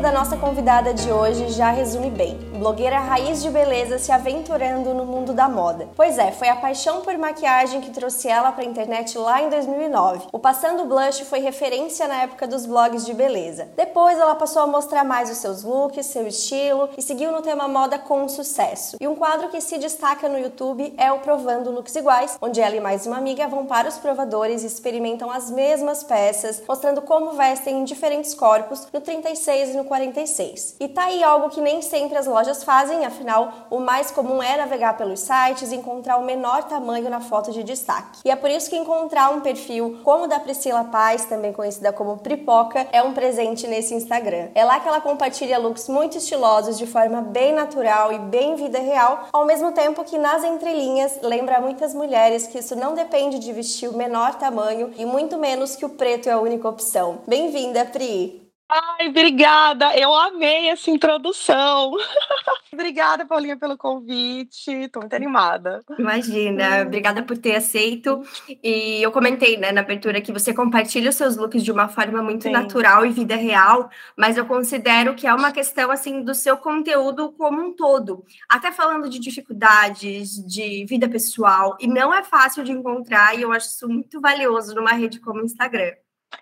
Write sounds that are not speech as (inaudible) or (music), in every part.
Da nossa convidada de hoje já resume bem. Blogueira raiz de beleza se aventurando no mundo da moda. Pois é, foi a paixão por maquiagem que trouxe ela para a internet lá em 2009. O Passando Blush foi referência na época dos blogs de beleza. Depois ela passou a mostrar mais os seus looks, seu estilo e seguiu no tema moda com sucesso. E um quadro que se destaca no YouTube é o Provando Looks Iguais, onde ela e mais uma amiga vão para os provadores e experimentam as mesmas peças, mostrando como vestem em diferentes corpos no 30 36 e no 46. E tá aí algo que nem sempre as lojas fazem, afinal, o mais comum é navegar pelos sites e encontrar o menor tamanho na foto de destaque. E é por isso que encontrar um perfil como o da Priscila Paz, também conhecida como Pripoca, é um presente nesse Instagram. É lá que ela compartilha looks muito estilosos de forma bem natural e bem vida real, ao mesmo tempo que nas entrelinhas lembra muitas mulheres que isso não depende de vestir o menor tamanho e muito menos que o preto é a única opção. Bem-vinda, Pri! Ai, obrigada. Eu amei essa introdução. (laughs) obrigada, Paulinha, pelo convite. Estou muito animada. Imagina, obrigada por ter aceito. E eu comentei né, na abertura que você compartilha os seus looks de uma forma muito Sim. natural e vida real, mas eu considero que é uma questão assim do seu conteúdo como um todo. Até falando de dificuldades, de vida pessoal, e não é fácil de encontrar, e eu acho isso muito valioso numa rede como o Instagram.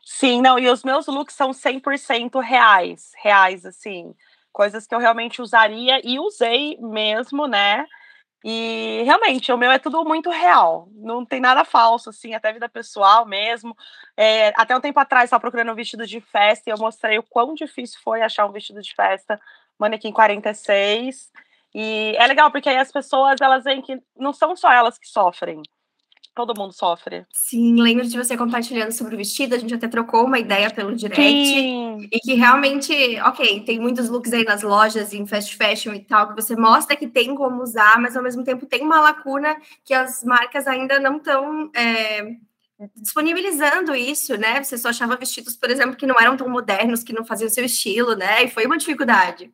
Sim, não, e os meus looks são 100% reais, reais, assim, coisas que eu realmente usaria e usei mesmo, né? E realmente, o meu é tudo muito real, não tem nada falso, assim, até vida pessoal mesmo. É, até um tempo atrás, estava procurando um vestido de festa e eu mostrei o quão difícil foi achar um vestido de festa, manequim 46. E é legal, porque aí as pessoas, elas veem que não são só elas que sofrem, todo mundo sofre. Sim, lembro de você compartilhando sobre o vestido, a gente até trocou uma ideia pelo direct. Sim. E que realmente, ok, tem muitos looks aí nas lojas, em fast fashion e tal, que você mostra que tem como usar, mas ao mesmo tempo tem uma lacuna que as marcas ainda não estão. É, disponibilizando isso, né? Você só achava vestidos, por exemplo, que não eram tão modernos, que não faziam o seu estilo, né? E foi uma dificuldade.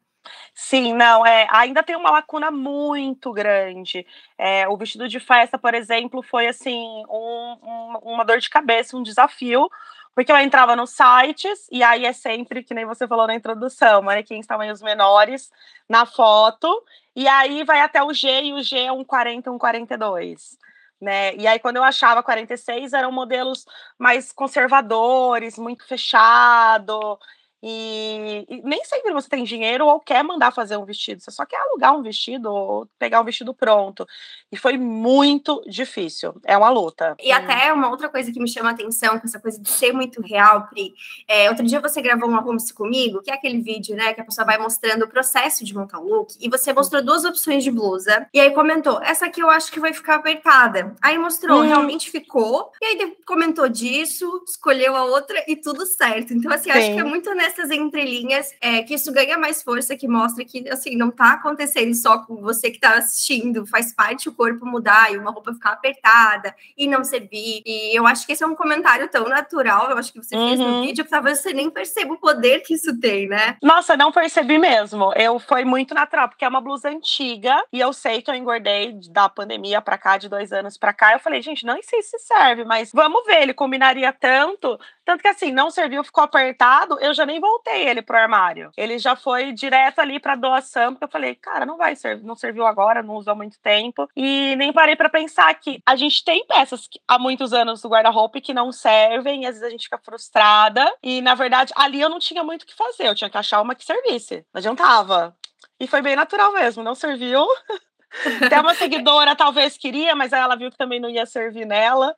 Sim, não, é, ainda tem uma lacuna muito grande. É, o vestido de festa, por exemplo, foi assim um, um, uma dor de cabeça, um desafio, porque eu entrava nos sites e aí é sempre, que nem você falou na introdução, manequins tamanhos menores na foto, e aí vai até o G, e o G é um 40, um 42. Né? E aí, quando eu achava 46, eram modelos mais conservadores, muito fechado. E, e, nem sempre você tem dinheiro ou quer mandar fazer um vestido, você só quer alugar um vestido ou pegar um vestido pronto. E foi muito difícil, é uma luta. E até uma outra coisa que me chama a atenção, com essa coisa de ser muito real, Pri. É, outro dia você gravou um arrume comigo, que é aquele vídeo, né, que a pessoa vai mostrando o processo de montar o look, e você mostrou duas opções de blusa, e aí comentou, essa aqui eu acho que vai ficar apertada. Aí mostrou, uhum. realmente ficou, e aí comentou disso, escolheu a outra e tudo certo. Então, assim, acho que é muito nessa essas entrelinhas é, que isso ganha mais força, que mostra que, assim, não tá acontecendo só com você que tá assistindo, faz parte o corpo mudar e uma roupa ficar apertada e não servir. E eu acho que esse é um comentário tão natural, eu acho que você uhum. fez no uhum. vídeo, que talvez você nem perceba o poder que isso tem, né? Nossa, não percebi mesmo. Eu foi muito natural, porque é uma blusa antiga e eu sei que eu engordei da pandemia pra cá, de dois anos pra cá. Eu falei, gente, não sei se serve, mas vamos ver, ele combinaria tanto. Tanto que assim, não serviu, ficou apertado, eu já nem voltei ele pro armário. Ele já foi direto ali para doação, porque eu falei, cara, não vai servir, não serviu agora, não usou há muito tempo. E nem parei para pensar que a gente tem peças que, há muitos anos do guarda-roupa que não servem, e às vezes a gente fica frustrada. E na verdade, ali eu não tinha muito o que fazer, eu tinha que achar uma que servisse. Não adiantava. E foi bem natural mesmo, não serviu. (laughs) Até uma seguidora talvez queria, mas ela viu que também não ia servir nela.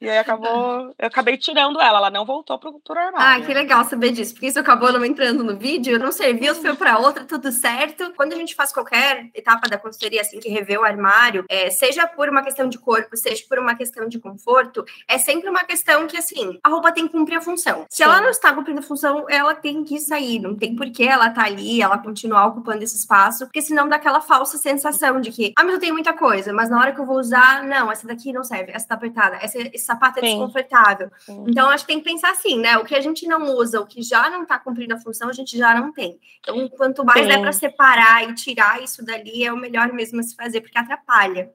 E aí acabou, eu acabei tirando ela, ela não voltou pro, pro armário. Ah, que legal saber disso, porque isso acabou não entrando no vídeo, não serviu, foi para outra, tudo certo. Quando a gente faz qualquer etapa da consultoria, assim, que revê o armário, é, seja por uma questão de corpo, seja por uma questão de conforto, é sempre uma questão que, assim, a roupa tem que cumprir a função. Se Sim. ela não está cumprindo a função, ela tem que sair, não tem por que ela tá ali, ela continuar ocupando esse espaço, porque senão dá aquela falsa sensação de que, ah, mas eu tenho muita coisa, mas na hora que eu vou usar, não, essa daqui não serve, essa tá apertada, essa, sapato é Sim. desconfortável. Sim. Então, acho que tem que pensar assim, né? O que a gente não usa, o que já não tá cumprindo a função, a gente já não tem. Então, quanto mais Sim. é para separar e tirar isso dali, é o melhor mesmo se fazer, porque atrapalha.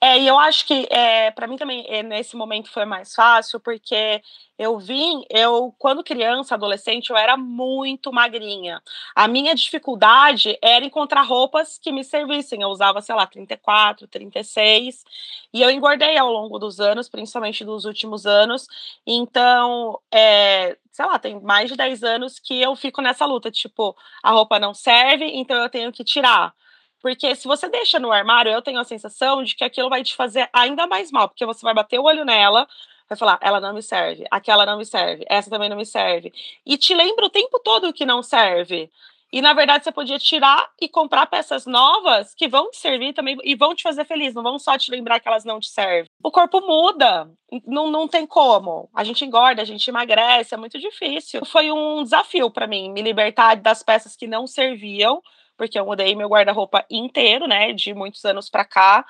É, e eu acho que é, para mim também é, nesse momento foi mais fácil, porque eu vim, eu, quando criança, adolescente, eu era muito magrinha. A minha dificuldade era encontrar roupas que me servissem. Eu usava, sei lá, 34, 36, e eu engordei ao longo dos anos, principalmente dos últimos anos. Então, é, sei lá, tem mais de 10 anos que eu fico nessa luta, tipo, a roupa não serve, então eu tenho que tirar. Porque se você deixa no armário, eu tenho a sensação de que aquilo vai te fazer ainda mais mal, porque você vai bater o olho nela, vai falar, ela não me serve, aquela não me serve, essa também não me serve. E te lembra o tempo todo que não serve. E na verdade você podia tirar e comprar peças novas que vão te servir também e vão te fazer feliz, não vão só te lembrar que elas não te servem. O corpo muda, não, não tem como. A gente engorda, a gente emagrece, é muito difícil. Foi um desafio para mim me libertar das peças que não serviam porque eu mudei meu guarda-roupa inteiro, né, de muitos anos para cá.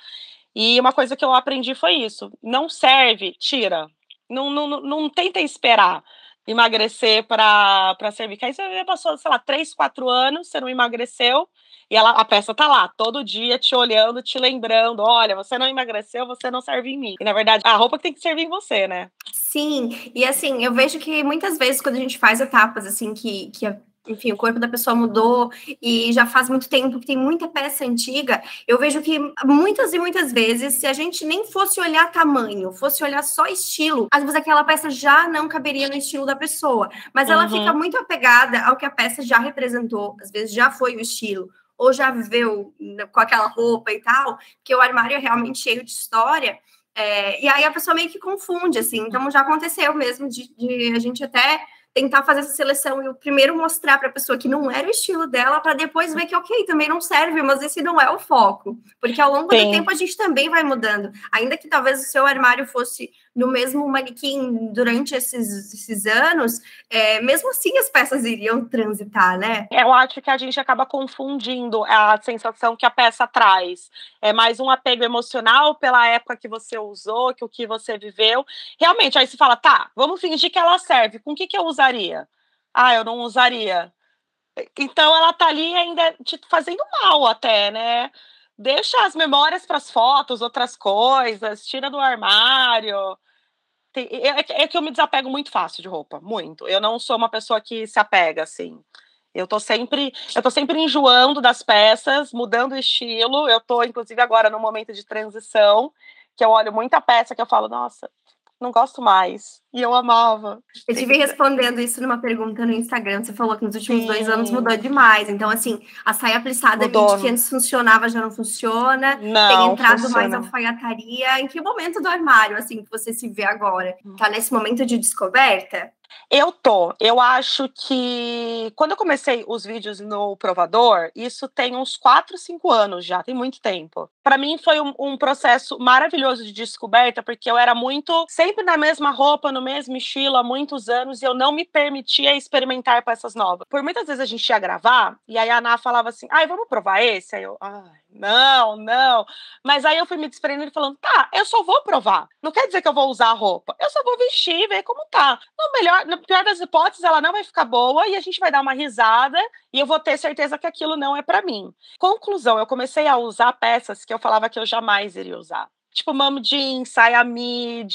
E uma coisa que eu aprendi foi isso: não serve, tira. Não, não, não tenta esperar emagrecer para servir. Que aí você passou, sei lá, três, quatro anos, você não emagreceu, e ela, a peça tá lá, todo dia te olhando, te lembrando: olha, você não emagreceu, você não serve em mim. E na verdade, a roupa que tem que servir em você, né? Sim, e assim, eu vejo que muitas vezes quando a gente faz etapas assim que, que enfim, o corpo da pessoa mudou e já faz muito tempo que tem muita peça antiga, eu vejo que muitas e muitas vezes, se a gente nem fosse olhar tamanho, fosse olhar só estilo, às vezes aquela peça já não caberia no estilo da pessoa, mas ela uhum. fica muito apegada ao que a peça já representou, às vezes já foi o estilo ou já viveu com aquela roupa e tal, porque o armário é realmente cheio de história. É, e aí a pessoa meio que confunde, assim. Então já aconteceu mesmo de, de a gente até tentar fazer essa seleção e o primeiro mostrar para a pessoa que não era o estilo dela, para depois ver que, ok, também não serve, mas esse não é o foco. Porque ao longo Sim. do tempo a gente também vai mudando. Ainda que talvez o seu armário fosse no mesmo manequim durante esses, esses anos, é, mesmo assim as peças iriam transitar, né? Eu acho que a gente acaba confundindo a sensação que a peça traz. É mais um apego emocional pela época que você usou, que o que você viveu. Realmente, aí você fala, tá, vamos fingir que ela serve. Com o que, que eu usaria? Ah, eu não usaria. Então ela tá ali ainda te fazendo mal até, né? Deixa as memórias para as fotos, outras coisas, tira do armário. É, é, é que eu me desapego muito fácil de roupa, muito. Eu não sou uma pessoa que se apega, assim. Eu tô sempre, eu tô sempre enjoando das peças, mudando o estilo. Eu tô, inclusive, agora no momento de transição, que eu olho muita peça que eu falo, nossa, não gosto mais. E eu amava. Eu tive respondendo isso numa pergunta no Instagram. Você falou que nos últimos Sim. dois anos mudou demais. Então, assim, a saia plissada mudou. que antes funcionava já não funciona. Não, tem entrado funciona. mais alfaiataria. Em que momento do armário, assim, que você se vê agora? Tá nesse momento de descoberta? Eu tô. Eu acho que quando eu comecei os vídeos no provador, isso tem uns 4, 5 anos já, tem muito tempo. Para mim foi um, um, processo maravilhoso de descoberta, porque eu era muito sempre na mesma roupa, no mesmo estilo há muitos anos e eu não me permitia experimentar peças novas. Por muitas vezes a gente ia gravar e aí a Ana falava assim: "Ai, vamos provar esse?" Aí eu, ai, não, não. Mas aí eu fui me desprendendo falando, tá, eu só vou provar. Não quer dizer que eu vou usar a roupa. Eu só vou vestir e ver como tá. No melhor, pior das hipóteses, ela não vai ficar boa e a gente vai dar uma risada e eu vou ter certeza que aquilo não é para mim. Conclusão, eu comecei a usar peças que eu falava que eu jamais iria usar tipo mom jeans, saia mid,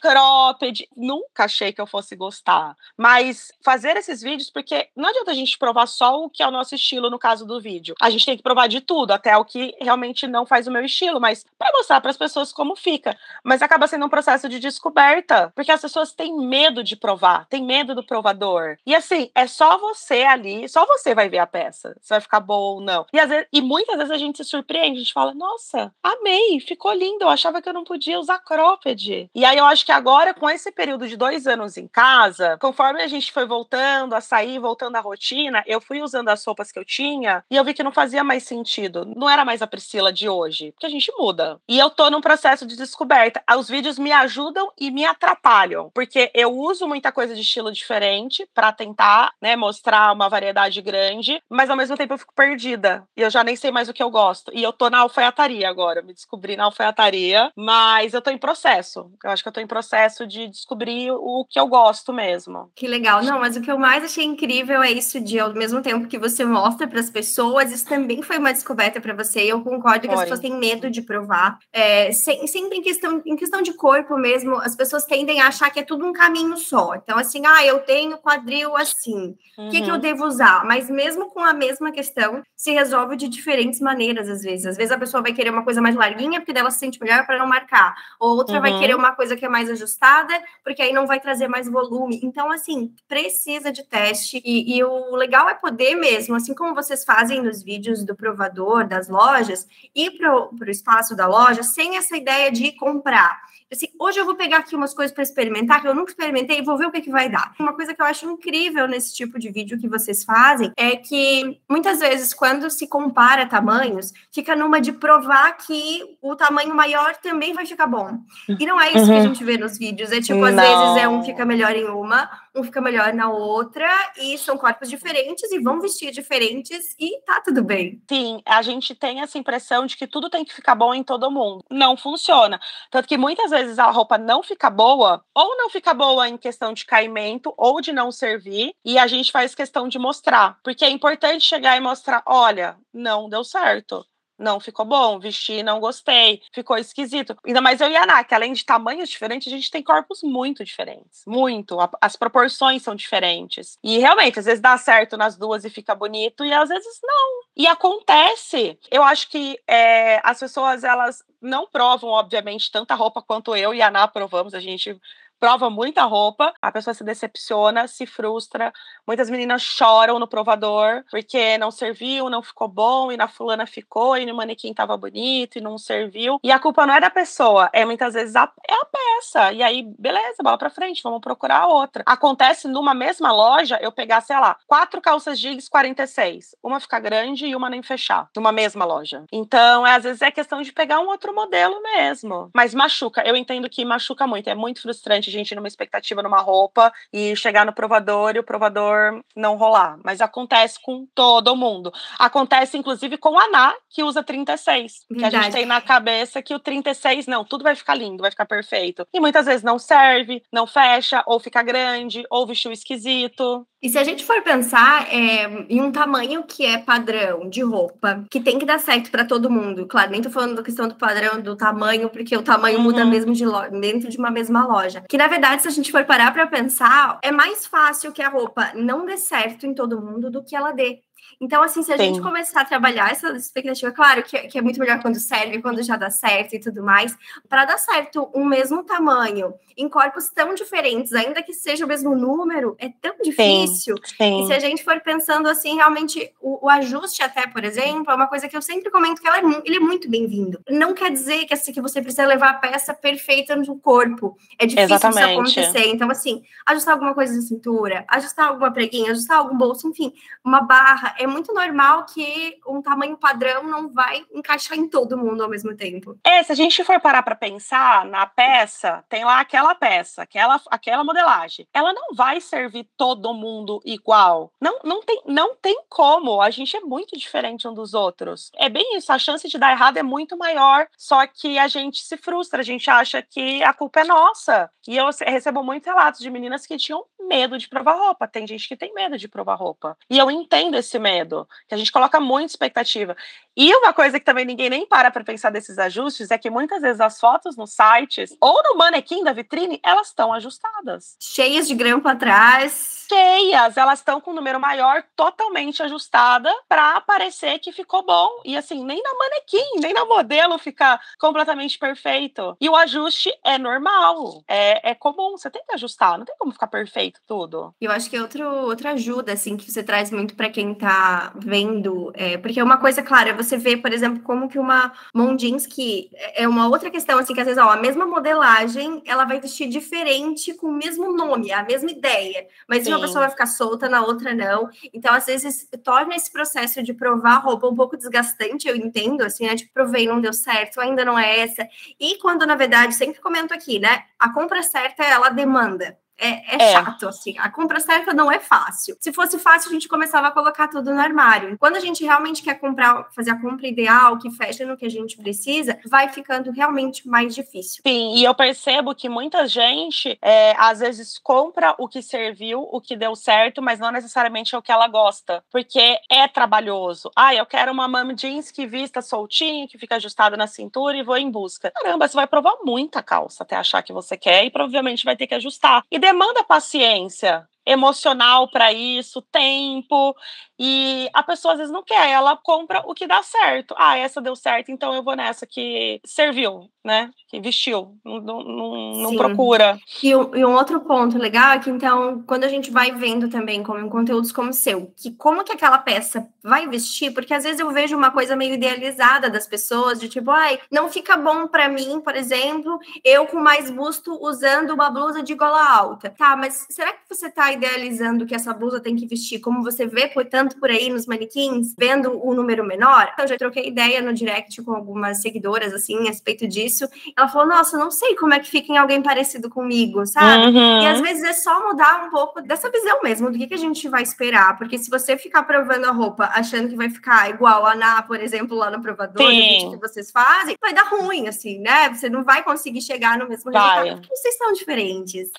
cropped. Nunca achei que eu fosse gostar. Mas fazer esses vídeos, porque não adianta a gente provar só o que é o nosso estilo no caso do vídeo. A gente tem que provar de tudo, até o que realmente não faz o meu estilo, mas para mostrar para as pessoas como fica. Mas acaba sendo um processo de descoberta, porque as pessoas têm medo de provar, têm medo do provador. E assim, é só você ali, só você vai ver a peça, se vai ficar boa ou não. E, vezes, e muitas vezes a gente se surpreende, a gente fala: "Nossa, amei, ficou lindo, achava que eu não podia usar cropped. E aí eu acho que agora, com esse período de dois anos em casa, conforme a gente foi voltando a sair, voltando à rotina, eu fui usando as roupas que eu tinha e eu vi que não fazia mais sentido. Não era mais a Priscila de hoje, porque a gente muda. E eu tô num processo de descoberta. Os vídeos me ajudam e me atrapalham, porque eu uso muita coisa de estilo diferente para tentar, né, mostrar uma variedade grande, mas ao mesmo tempo eu fico perdida. E eu já nem sei mais o que eu gosto. E eu tô na alfaiataria agora, me descobri na alfaiataria, mas eu tô em processo. Eu acho que eu tô em processo de descobrir o que eu gosto mesmo. Que legal. Não, mas o que eu mais achei incrível é isso de ao mesmo tempo que você mostra para as pessoas, isso também foi uma descoberta para você. Eu concordo que foi. as pessoas têm medo de provar. É, sem, sempre em questão, em questão de corpo mesmo, as pessoas tendem a achar que é tudo um caminho só. Então, assim, ah, eu tenho quadril assim. O uhum. que, que eu uhum. devo usar? Mas mesmo com a mesma questão, se resolve de diferentes maneiras, às vezes. Às vezes a pessoa vai querer uma coisa mais larguinha, porque dela se sente melhor para não marcar. Outra uhum. vai querer uma coisa que é mais ajustada, porque aí não vai trazer mais volume. Então, assim, precisa de teste. E, e o legal é poder mesmo, assim como vocês fazem nos vídeos do provador, das lojas, ir para o espaço da loja sem essa ideia de comprar assim, hoje eu vou pegar aqui umas coisas para experimentar que eu nunca experimentei e vou ver o que, que vai dar. Uma coisa que eu acho incrível nesse tipo de vídeo que vocês fazem é que muitas vezes quando se compara tamanhos, fica numa de provar que o tamanho maior também vai ficar bom. E não é isso uhum. que a uhum. gente vê nos vídeos, é tipo, às não. vezes é um fica melhor em uma, um fica melhor na outra, e são corpos diferentes e vão vestir diferentes e tá tudo bem. Sim, a gente tem essa impressão de que tudo tem que ficar bom em todo mundo. Não funciona. Tanto que muitas vezes a roupa não fica boa, ou não fica boa em questão de caimento, ou de não servir, e a gente faz questão de mostrar. Porque é importante chegar e mostrar: olha, não deu certo não ficou bom, vesti, não gostei, ficou esquisito. Ainda mais eu e a Ana, que além de tamanhos diferentes, a gente tem corpos muito diferentes, muito. As proporções são diferentes. E realmente, às vezes dá certo nas duas e fica bonito, e às vezes não. E acontece. Eu acho que é, as pessoas, elas não provam, obviamente, tanta roupa quanto eu e a Ana provamos. A gente prova muita roupa, a pessoa se decepciona, se frustra. Muitas meninas choram no provador porque não serviu, não ficou bom, e na fulana ficou, e no manequim tava bonito e não serviu. E a culpa não é da pessoa, é muitas vezes a, é a peça. E aí, beleza, bola pra frente, vamos procurar outra. Acontece numa mesma loja eu pegar, sei lá, quatro calças jeans 46, uma ficar grande e uma nem fechar, numa mesma loja. Então, é, às vezes é questão de pegar um outro modelo mesmo. Mas machuca, eu entendo que machuca muito, é muito frustrante gente numa expectativa numa roupa e chegar no provador e o provador não rolar. Mas acontece com todo mundo. Acontece, inclusive, com a Ná, que usa 36. Verdade. Que a gente tem na cabeça que o 36, não, tudo vai ficar lindo, vai ficar perfeito. E muitas vezes não serve, não fecha, ou fica grande, ou vestiu esquisito. E se a gente for pensar é, em um tamanho que é padrão de roupa, que tem que dar certo para todo mundo, claro, nem tô falando da questão do padrão do tamanho, porque o tamanho uhum. muda mesmo de dentro de uma mesma loja. Que na verdade, se a gente for parar para pensar, é mais fácil que a roupa não dê certo em todo mundo do que ela dê. Então, assim, se a Sim. gente começar a trabalhar essa expectativa, claro que, que, é muito melhor quando serve, quando já dá certo e tudo mais, para dar certo um mesmo tamanho, em corpos tão diferentes, ainda que seja o mesmo número, é tão difícil. Sim. E se a gente for pensando assim, realmente, o, o, ajuste até, por exemplo, é uma coisa que eu sempre comento que é, ele é muito bem-vindo. Não quer dizer que, assim, que você precisa levar a peça perfeita no corpo. É difícil Exatamente. isso acontecer. Então, assim, ajustar alguma coisa na cintura, ajustar alguma preguinha, ajustar algum bolso, enfim, uma barra, é muito normal que um tamanho padrão não vai encaixar em todo mundo ao mesmo tempo. É, se a gente for parar para pensar na peça, tem lá aquela peça, aquela, aquela modelagem. Ela não vai servir todo mundo igual. Não, não, tem, não tem como. A gente é muito diferente um dos outros. É bem isso. A chance de dar errado é muito maior. Só que a gente se frustra. A gente acha que a culpa é nossa. E eu recebo muitos relatos de meninas que tinham medo de provar roupa. Tem gente que tem medo de provar roupa. E eu entendo esse medo que a gente coloca muita expectativa. E uma coisa que também ninguém nem para para pensar desses ajustes é que muitas vezes as fotos nos sites ou no manequim da vitrine, elas estão ajustadas. Cheias de grampo atrás. Cheias, elas estão com um número maior totalmente ajustada para parecer que ficou bom. E assim, nem na manequim, nem na modelo fica completamente perfeito. E o ajuste é normal, é, é comum, você tem que ajustar, não tem como ficar perfeito tudo. Eu acho que é outro, outra ajuda, assim, que você traz muito para quem tá vendo, é, porque uma coisa, claro, é você ver, por exemplo, como que uma Mondinsky é uma outra questão, assim, que às vezes, ó, a mesma modelagem, ela vai vestir diferente com o mesmo nome, a mesma ideia, mas Sim. uma pessoa vai ficar solta, na outra não. Então, às vezes, torna esse processo de provar roupa um pouco desgastante, eu entendo, assim, né? Tipo, provei, não deu certo, ainda não é essa. E quando, na verdade, sempre comento aqui, né? A compra certa, ela demanda. É, é, é, chato, assim. A compra certa não é fácil. Se fosse fácil, a gente começava a colocar tudo no armário. Quando a gente realmente quer comprar, fazer a compra ideal, que fecha no que a gente precisa, vai ficando realmente mais difícil. Sim, e eu percebo que muita gente, é, às vezes, compra o que serviu, o que deu certo, mas não necessariamente é o que ela gosta. Porque é trabalhoso. Ah, eu quero uma mom jeans que vista soltinho, que fica ajustado na cintura e vou em busca. Caramba, você vai provar muita calça até achar que você quer e provavelmente vai ter que ajustar. E demanda paciência emocional para isso, tempo, e a pessoa às vezes não quer, ela compra o que dá certo. Ah, essa deu certo, então eu vou nessa que serviu, né? Que vestiu, não, não, não procura. E, e, um outro ponto legal é que, então, quando a gente vai vendo também como em conteúdos como o seu, que como que aquela peça vai vestir, porque às vezes eu vejo uma coisa meio idealizada das pessoas, de tipo, ai, não fica bom para mim, por exemplo, eu com mais busto usando uma blusa de gola alta. Tá, mas será que você tá idealizando que essa blusa tem que vestir como você vê, portanto, por aí nos manequins, vendo o número menor? Eu já troquei ideia no direct com algumas seguidoras, assim, a respeito disso. Ela falou, nossa, não sei como é que fica em alguém parecido comigo, sabe? Uhum. E às vezes é só mudar um pouco dessa visão mesmo, do que, que a gente vai esperar. Porque se você ficar provando a roupa achando que vai ficar igual a Ana, por exemplo, lá no provador, no vídeo que vocês fazem, vai dar ruim, assim, né? Você não vai conseguir chegar no mesmo vai. resultado, porque vocês são diferentes.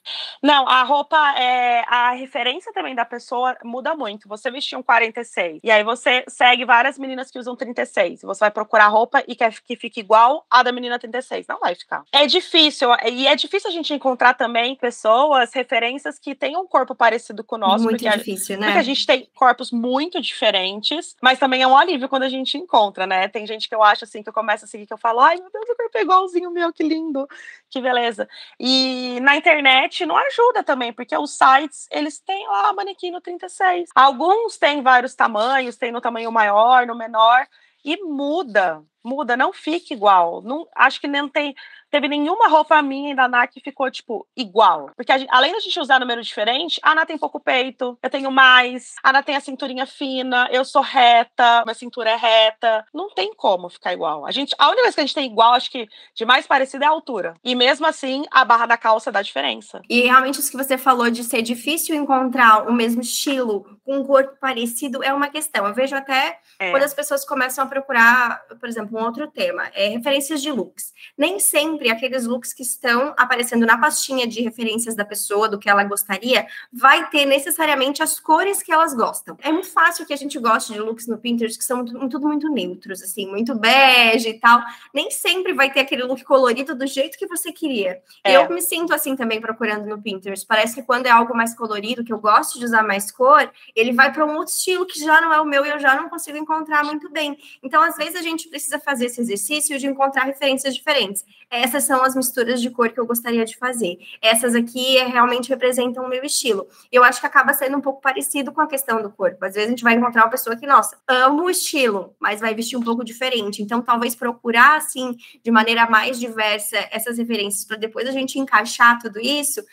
Não, a roupa, é, a referência também da pessoa muda muito. Você vestiu um 46, e aí você segue várias meninas que usam 36, você vai procurar roupa e quer que fique igual a da menina 36. Não vai ficar. É difícil, e é difícil a gente encontrar também pessoas, referências que tenham um corpo parecido com o nosso. Muito difícil, a, né? Porque a gente tem corpos muito diferentes, mas também é um alívio quando a gente encontra, né? Tem gente que eu acho assim, que eu começo a seguir, que eu falo, ai meu Deus, o corpo é igualzinho meu, que lindo, que beleza. E na internet não ajuda também, porque os sites, eles têm lá manequim no 36. Alguns têm vários tamanhos, tem no tamanho maior, no menor, e muda, muda, não fica igual. Não, acho que não tem teve nenhuma roupa minha da Ana que ficou, tipo, igual. Porque gente, além da gente usar número diferente, a Ana tem pouco peito, eu tenho mais, a Ana tem a cinturinha fina, eu sou reta, minha cintura é reta. Não tem como ficar igual. A gente, a única coisa que a gente tem igual, acho que de mais parecido é a altura. E mesmo assim, a barra da calça dá diferença. E realmente isso que você falou de ser difícil encontrar o mesmo estilo com um corpo parecido é uma questão. Eu vejo até é. quando as pessoas começam a procurar, por exemplo, um outro tema, é referências de looks. Nem sempre aqueles looks que estão aparecendo na pastinha de referências da pessoa, do que ela gostaria, vai ter necessariamente as cores que elas gostam. É muito fácil que a gente goste de looks no Pinterest que são tudo muito neutros, assim, muito bege e tal. Nem sempre vai ter aquele look colorido do jeito que você queria. É. Eu me sinto assim também procurando no Pinterest. Parece que quando é algo mais colorido, que eu gosto de usar mais cor, ele vai para um outro estilo que já não é o meu e eu já não consigo encontrar muito bem. Então, às vezes, a gente precisa fazer esse exercício de encontrar referências diferentes. Essa essas são as misturas de cor que eu gostaria de fazer. Essas aqui é, realmente representam o meu estilo. Eu acho que acaba sendo um pouco parecido com a questão do corpo. Às vezes a gente vai encontrar uma pessoa que, nossa, amo o estilo, mas vai vestir um pouco diferente. Então, talvez procurar, assim, de maneira mais diversa, essas referências, para depois a gente encaixar tudo isso,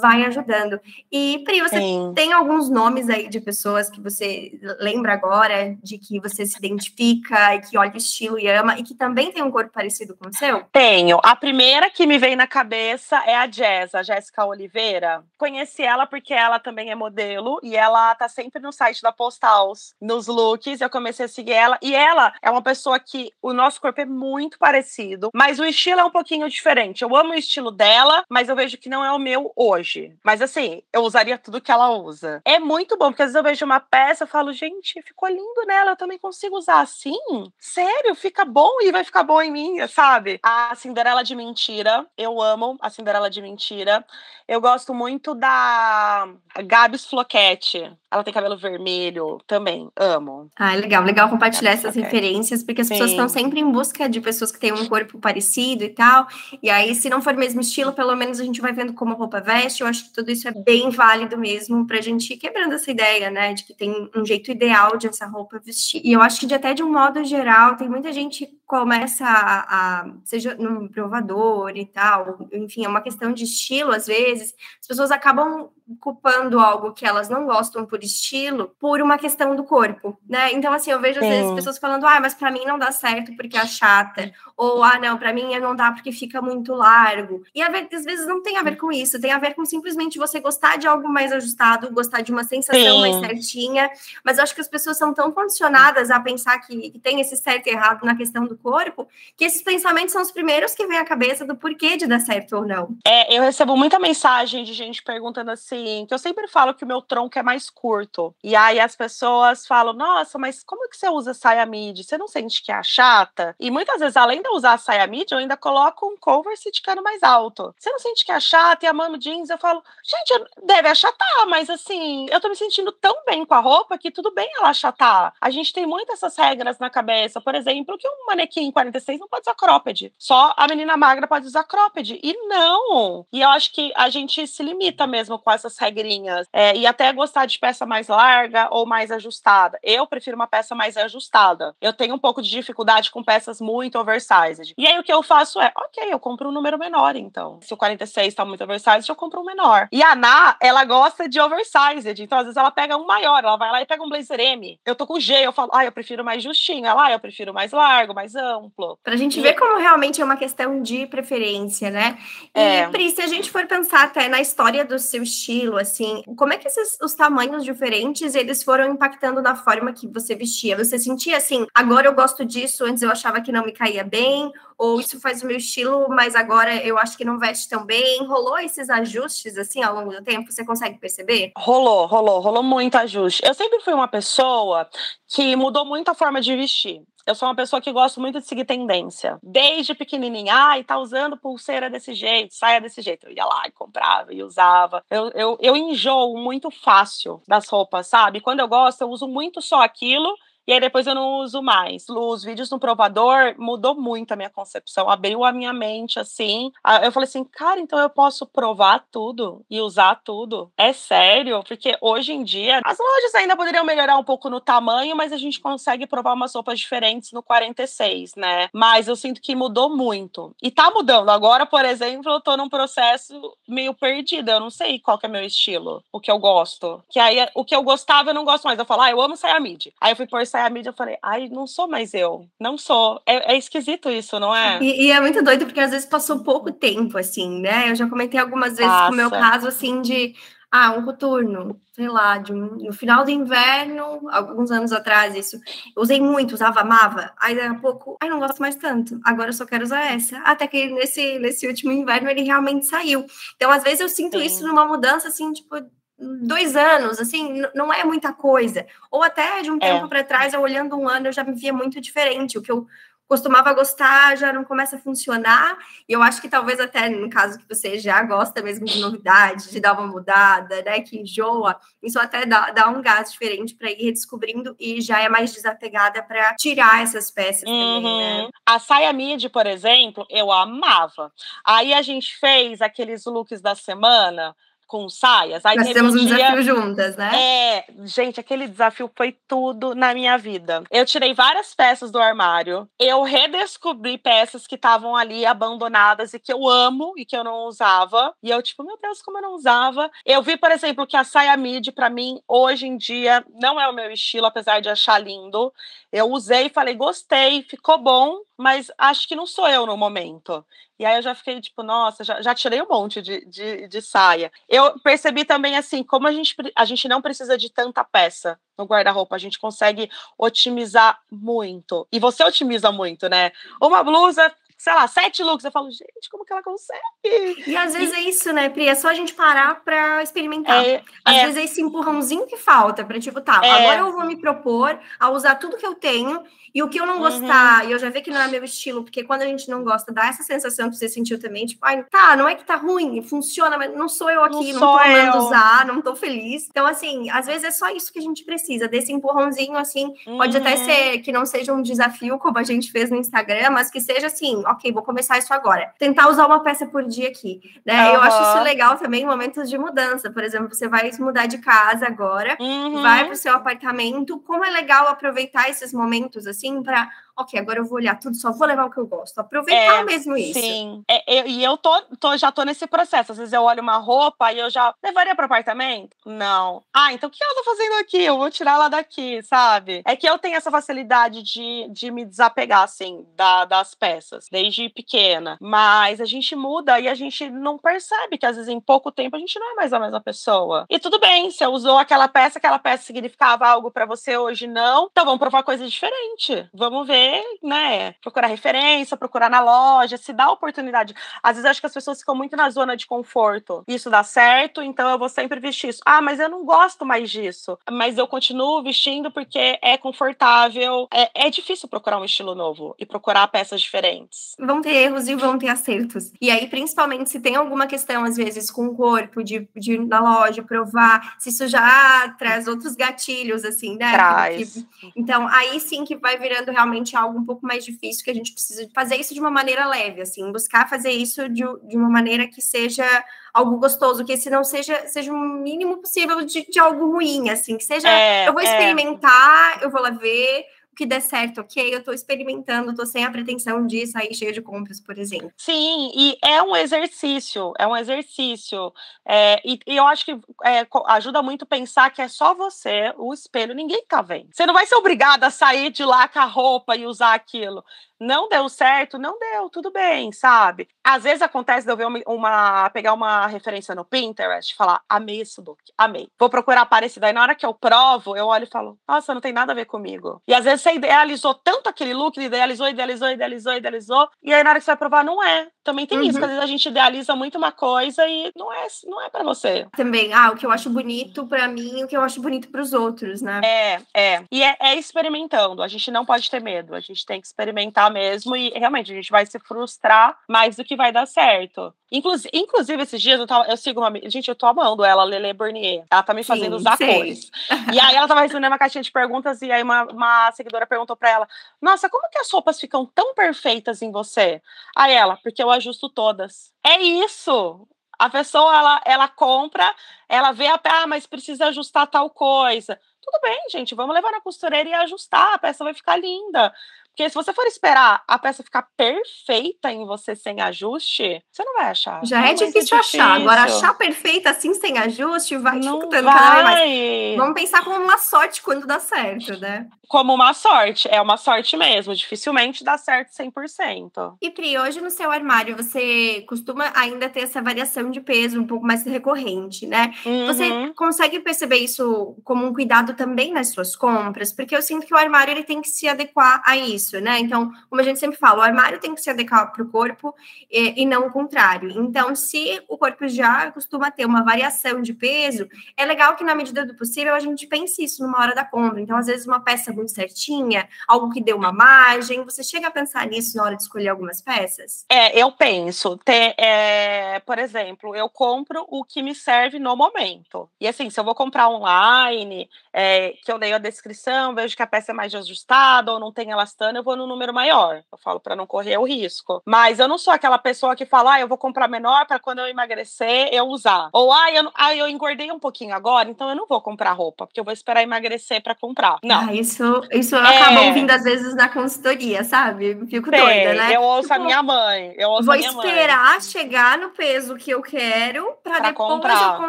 vai ajudando. E, Pri, você Sim. tem alguns nomes aí de pessoas que você lembra agora, de que você se identifica e que olha o estilo e ama, e que também tem um corpo parecido com o seu? Tenho. A primeira que me vem na cabeça é a Jess, a Jéssica Oliveira. Conheci ela porque ela também é modelo e ela tá sempre no site da Postals, nos looks. Eu comecei a seguir ela e ela é uma pessoa que o nosso corpo é muito parecido, mas o estilo é um pouquinho diferente. Eu amo o estilo dela, mas eu vejo que não é o meu hoje. Mas assim, eu usaria tudo que ela usa. É muito bom, porque às vezes eu vejo uma peça e falo, gente, ficou lindo nela, eu também consigo usar assim? Sério, fica bom e vai ficar bom em mim, sabe? A Cinderela de Mentira, eu amo a Cinderela de Mentira. Eu gosto muito da Gabs Floquete. Ela tem cabelo vermelho também, amo. Ah, legal, legal compartilhar Gabs essas Floquete. referências, porque as Sim. pessoas estão sempre em busca de pessoas que têm um corpo parecido e tal. E aí, se não for o mesmo estilo, pelo menos a gente vai vendo como a roupa veste. Eu acho que tudo isso é bem válido mesmo pra gente ir quebrando essa ideia, né? De que tem um jeito ideal de essa roupa vestir. E eu acho que de até de um modo geral, tem muita gente que começa a, a seja no provador e tal, enfim, é uma questão de estilo às vezes. As pessoas acabam culpando algo que elas não gostam por estilo por uma questão do corpo, né? Então, assim, eu vejo às Sim. vezes pessoas falando, ah, mas para mim não dá certo porque é chata, ou ah, não, para mim não dá porque fica muito largo. E às vezes não tem a ver com isso, tem a ver com simplesmente você gostar de algo mais ajustado, gostar de uma sensação Sim. mais certinha. Mas eu acho que as pessoas são tão condicionadas a pensar que, que tem esse certo e errado na questão do corpo, que esses pensamentos são os primeiros que vêm à cabeça do porquê de dar certo ou não. É, eu recebo muita mensagem de gente perguntando assim assim, que eu sempre falo que o meu tronco é mais curto. E aí as pessoas falam: "Nossa, mas como que você usa saia midi? Você não sente que é chata?" E muitas vezes além de usar a saia midi, eu ainda coloco um converse de cano mais alto. Você não sente que é chata e amando jeans? Eu falo: "Gente, deve achatar, mas assim, eu tô me sentindo tão bem com a roupa que tudo bem ela achatar. A gente tem muitas essas regras na cabeça, por exemplo, que um manequim 46 não pode usar cropped. Só a menina magra pode usar cropped. E não. E eu acho que a gente se limita mesmo com essas regrinhas é, e até gostar de peça mais larga ou mais ajustada. Eu prefiro uma peça mais ajustada. Eu tenho um pouco de dificuldade com peças muito oversized. E aí o que eu faço é, ok, eu compro um número menor então. Se o 46 tá muito oversized, eu compro um menor. E a Ná, ela gosta de oversized, então às vezes ela pega um maior, ela vai lá e pega um blazer M. Eu tô com G, eu falo, ah, eu prefiro mais justinho. Ela, ah, eu prefiro mais largo, mais amplo. Pra gente e... ver como realmente é uma questão de preferência, né? E, é. Pri, se a gente for pensar até na história do seu estilo, assim, como é que esses, os tamanhos diferentes, eles foram impactando na forma que você vestia? Você sentia assim, agora eu gosto disso, antes eu achava que não me caía bem, ou isso faz o meu estilo, mas agora eu acho que não veste tão bem? Rolou esses ajustes, assim, ao longo do tempo? Você consegue perceber? Rolou, rolou, rolou muito ajuste. Eu sempre fui uma pessoa que mudou muito a forma de vestir. Eu sou uma pessoa que gosto muito de seguir tendência. Desde pequenininha, ai, tá usando pulseira desse jeito, saia desse jeito. Eu ia lá e comprava e usava. Eu, eu, eu enjoo muito fácil das roupas, sabe? Quando eu gosto, eu uso muito só aquilo e aí depois eu não uso mais. Os vídeos no provador mudou muito a minha concepção, abriu a minha mente assim. Eu falei assim, cara, então eu posso provar tudo e usar tudo. É sério? Porque hoje em dia as lojas ainda poderiam melhorar um pouco no tamanho, mas a gente consegue provar umas roupas diferentes no 46, né? Mas eu sinto que mudou muito. E tá mudando. Agora, por exemplo, eu tô num processo meio perdido. Eu não sei qual que é meu estilo, o que eu gosto. Que aí o que eu gostava eu não gosto mais. Eu falo, ah, eu amo saia midi. Aí eu fui por saia sai a mídia, eu falei, ai, não sou mais eu, não sou. É, é esquisito isso, não é? E, e, é muito doido, porque às vezes passou pouco tempo, assim, né? Eu já comentei algumas vezes Passa. com o meu caso, assim, de, ah, um coturno, sei lá, de um, no final do inverno, alguns anos atrás, isso. Eu usei muito, usava, amava. Aí daqui a pouco, ai, não gosto mais tanto. Agora eu só quero usar essa. Até que nesse, nesse último inverno ele realmente saiu. Então, às vezes, eu sinto Sim. isso numa mudança, assim, tipo, dois anos, assim, não é muita coisa. Ou até de um tempo é. para trás, eu olhando um ano, eu já me via muito diferente. O que eu costumava gostar já não começa a funcionar. E eu acho que talvez até no caso que você já gosta mesmo de novidade, de dar uma mudada, né, que enjoa, isso até dá, dá um gás diferente para ir redescobrindo e já é mais desapegada para tirar essas peças uhum. também, né? Uhum. A saia midi, por exemplo, eu amava. Aí a gente fez aqueles looks da semana com saias. Aí Nós temos um, desafio juntas, né? É, gente, aquele desafio foi tudo na minha vida. Eu tirei várias peças do armário, eu redescobri peças que estavam ali abandonadas e que eu amo e que eu não usava. E eu, tipo, meu Deus, como eu não usava. Eu vi, por exemplo, que a saia midi, para mim, hoje em dia, não é o meu estilo, apesar de achar lindo. Eu usei e falei, gostei, ficou bom, mas acho que não sou eu no momento. E aí eu já fiquei tipo, nossa, já, já tirei um monte de, de, de, saia. Eu percebi também assim, como a gente, a gente não precisa de tanta peça no guarda-roupa, a gente consegue otimizar muito. E você otimiza muito, né? Uma blusa sei lá, sete looks. Eu falo, gente, como que ela consegue? E às vezes e... é isso, né, Pri? É só a gente parar pra experimentar. É, às é... vezes é esse empurrãozinho que falta pra, tipo, tá, é... agora eu vou me propor a usar tudo que eu tenho e o que eu não gostar, uhum. e eu já vi que não é meu estilo, porque quando a gente não gosta, dá essa sensação que você sentiu também, tipo, ai, tá, não é que tá ruim, funciona, mas não sou eu aqui, não, não tô amando usar, não tô feliz. Então, assim, às vezes é só isso que a gente precisa, desse empurrãozinho, assim, uhum. pode até uhum. ser que não seja um desafio, como a gente fez no Instagram, mas que seja assim, ok, vou começar isso agora. Tentar usar uma peça por dia aqui, né? Uhum. Eu acho isso legal também em momentos de mudança. Por exemplo, você vai mudar de casa agora, uhum. vai pro seu apartamento. Como é legal aproveitar esses momentos, assim, para ok, agora eu vou olhar tudo, só vou levar o que eu gosto. Aproveitar é, mesmo isso. Sim. É, eu, e eu tô, tô, já tô nesse processo. Às vezes eu olho uma roupa e eu já levaria para apartamento? Não. Ah, então o que ela tá fazendo aqui? Eu vou tirar ela daqui, sabe? É que eu tenho essa facilidade de, de me desapegar, assim, da, das peças, desde pequena. Mas a gente muda e a gente não percebe que às vezes em pouco tempo a gente não é mais a mesma pessoa. E tudo bem, você usou aquela peça, aquela peça significava algo para você, hoje não. Então vamos provar coisa diferente. Vamos ver né, procurar referência, procurar na loja, se dá oportunidade. Às vezes acho que as pessoas ficam muito na zona de conforto. Isso dá certo, então eu vou sempre vestir isso. Ah, mas eu não gosto mais disso. Mas eu continuo vestindo porque é confortável. É, é difícil procurar um estilo novo e procurar peças diferentes. Vão ter erros e vão ter acertos. E aí, principalmente, se tem alguma questão, às vezes, com o corpo, de, de ir na loja, provar, se isso já traz outros gatilhos, assim, né? Traz. Então, aí sim que vai virando realmente algo um pouco mais difícil, que a gente precisa fazer isso de uma maneira leve, assim, buscar fazer isso de, de uma maneira que seja algo gostoso, que se não seja, seja o mínimo possível de, de algo ruim, assim, que seja, é, eu vou é. experimentar, é. eu vou lá ver, que der certo, ok? Eu estou experimentando, estou sem a pretensão de sair cheia de compras, por exemplo. Sim, e é um exercício, é um exercício. É, e, e, eu acho que é, ajuda muito pensar que é só você, o espelho, ninguém tá vendo. Você não vai ser obrigada a sair de lá com a roupa e usar aquilo não deu certo, não deu, tudo bem, sabe? Às vezes acontece de eu ver uma, uma pegar uma referência no Pinterest falar, amei esse look, amei. Vou procurar parecido. Aí na hora que eu provo, eu olho e falo, nossa, não tem nada a ver comigo. E às vezes idealizou tanto aquele look, idealizou, idealizou, idealizou, idealizou, e aí na hora que você vai provar, não é. Também tem uhum. isso, que às vezes a gente idealiza muito uma coisa e não é, não é para você. Também, ah, o que eu acho bonito para mim, o que eu acho bonito para os outros, né? É, é. E é, é experimentando. A gente não pode ter medo, a gente tem que experimentar mesmo e realmente a gente vai se frustrar mais do que vai dar certo. Inclusive, inclusive esses dias eu, tava, eu sigo uma. Gente, eu tô amando ela, Lele Bernier. Ela tá me fazendo sim, usar sim. cores. E aí ela tava respondendo uma caixinha de perguntas e aí uma, uma seguidora perguntou pra ela: Nossa, como que as roupas ficam tão perfeitas em você? Aí ela, porque eu ajusto todas. É isso! A pessoa, ela, ela compra, ela vê a ah, mas precisa ajustar tal coisa. Tudo bem, gente, vamos levar na costureira e ajustar, a peça vai ficar linda. Porque se você for esperar a peça ficar perfeita em você sem ajuste, você não vai achar. Já é difícil, difícil, achar. Agora, achar perfeita assim sem ajuste vai não dificultando vai. cada vez mais. Vamos pensar como uma sorte quando dá certo, né? Como uma sorte. É uma sorte mesmo. Dificilmente dá certo 100%. E Pri, hoje no seu armário, você costuma ainda ter essa variação de peso um pouco mais recorrente, né? Uhum. Você consegue perceber isso como um cuidado também nas suas compras? Porque eu sinto que o armário ele tem que se adequar a isso isso, né? Então, como a gente sempre fala, o armário tem que se adequar para o corpo e, e, não o contrário. Então, se o corpo já costuma ter uma variação de peso, é legal que, na medida do possível, a gente pense isso numa hora da compra. Então, às vezes, uma peça muito certinha, algo que deu uma margem, você chega a pensar nisso na hora de escolher algumas peças? É, eu penso. Ter, é, por exemplo, eu compro o que me serve no momento. E assim, se eu vou comprar online, é, que eu leio a descrição, vejo que a peça é mais ajustada ou não tem elastano, eu vou no número maior. Eu falo para não correr o risco. Mas eu não sou aquela pessoa que fala, ah, eu vou comprar menor para quando eu emagrecer eu usar. Ou ah eu, ah, eu engordei um pouquinho agora, então eu não vou comprar roupa, porque eu vou esperar emagrecer para comprar. Não. Ah, isso isso é... acaba ouvindo às vezes na consultoria, sabe? Fico Tem, doida, né? Eu ouço tipo, a minha mãe. Eu ouço vou a minha esperar mãe. chegar no peso que eu quero para depois comprar. eu